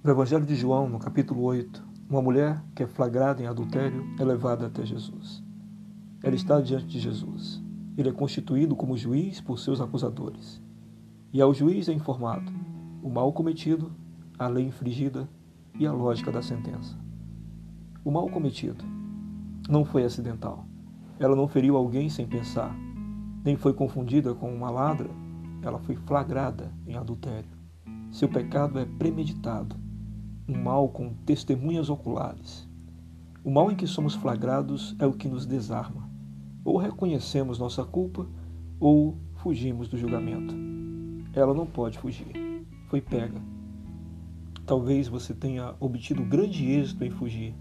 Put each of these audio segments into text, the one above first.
No Evangelho de João, no capítulo 8, uma mulher que é flagrada em adultério é levada até Jesus. Ela está diante de Jesus. Ele é constituído como juiz por seus acusadores. E ao juiz é informado o mal cometido, a lei infringida e a lógica da sentença. O mal cometido não foi acidental. Ela não feriu alguém sem pensar, nem foi confundida com uma ladra. Ela foi flagrada em adultério. Seu pecado é premeditado, um mal com testemunhas oculares. O mal em que somos flagrados é o que nos desarma. Ou reconhecemos nossa culpa, ou fugimos do julgamento. Ela não pode fugir. Foi pega. Talvez você tenha obtido grande êxito em fugir.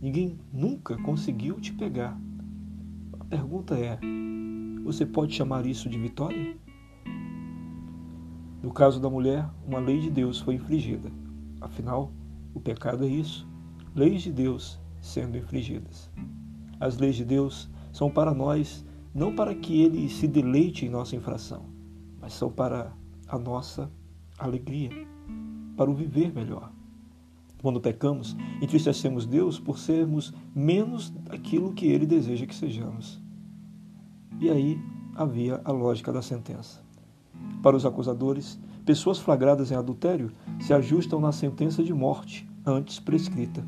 Ninguém nunca conseguiu te pegar. A pergunta é: você pode chamar isso de vitória? No caso da mulher, uma lei de Deus foi infligida. Afinal, o pecado é isso: leis de Deus sendo infligidas. As leis de Deus são para nós não para que ele se deleite em nossa infração, mas são para a nossa alegria, para o viver melhor. Quando pecamos, entristecemos Deus por sermos menos daquilo que ele deseja que sejamos. E aí havia a lógica da sentença. Para os acusadores, pessoas flagradas em adultério se ajustam na sentença de morte antes prescrita.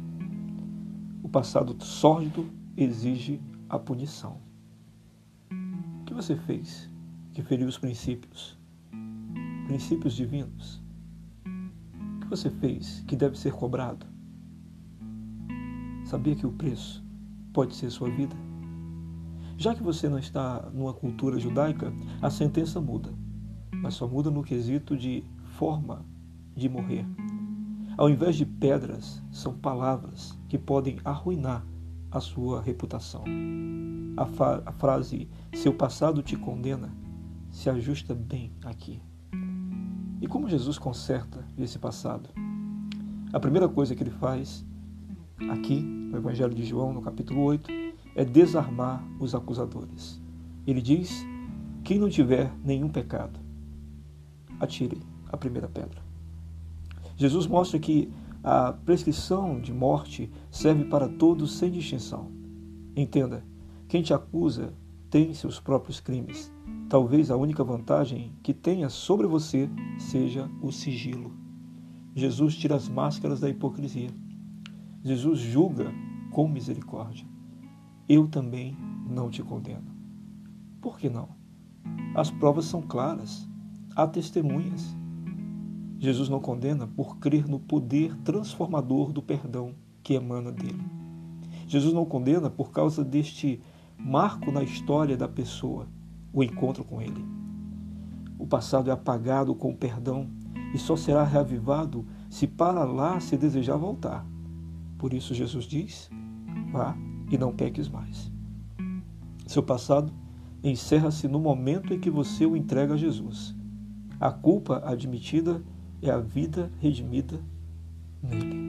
O passado sórdido exige a punição. O que você fez que feriu os princípios? Princípios divinos? O que você fez que deve ser cobrado? Sabia que o preço pode ser sua vida? Já que você não está numa cultura judaica, a sentença muda, mas só muda no quesito de forma de morrer. Ao invés de pedras, são palavras que podem arruinar a sua reputação. A, a frase seu passado te condena se ajusta bem aqui. E como Jesus conserta esse passado? A primeira coisa que ele faz aqui no Evangelho de João, no capítulo 8, é desarmar os acusadores. Ele diz: quem não tiver nenhum pecado, atire a primeira pedra. Jesus mostra que a prescrição de morte serve para todos sem distinção. Entenda, quem te acusa tem seus próprios crimes. Talvez a única vantagem que tenha sobre você seja o sigilo. Jesus tira as máscaras da hipocrisia. Jesus julga com misericórdia eu também não te condeno. Por que não? As provas são claras, há testemunhas. Jesus não condena por crer no poder transformador do perdão que emana dele. Jesus não condena por causa deste marco na história da pessoa, o encontro com ele. O passado é apagado com o perdão e só será reavivado se para lá se desejar voltar. Por isso Jesus diz: vá e não peques mais. Seu passado encerra-se no momento em que você o entrega a Jesus. A culpa admitida é a vida redimida nele.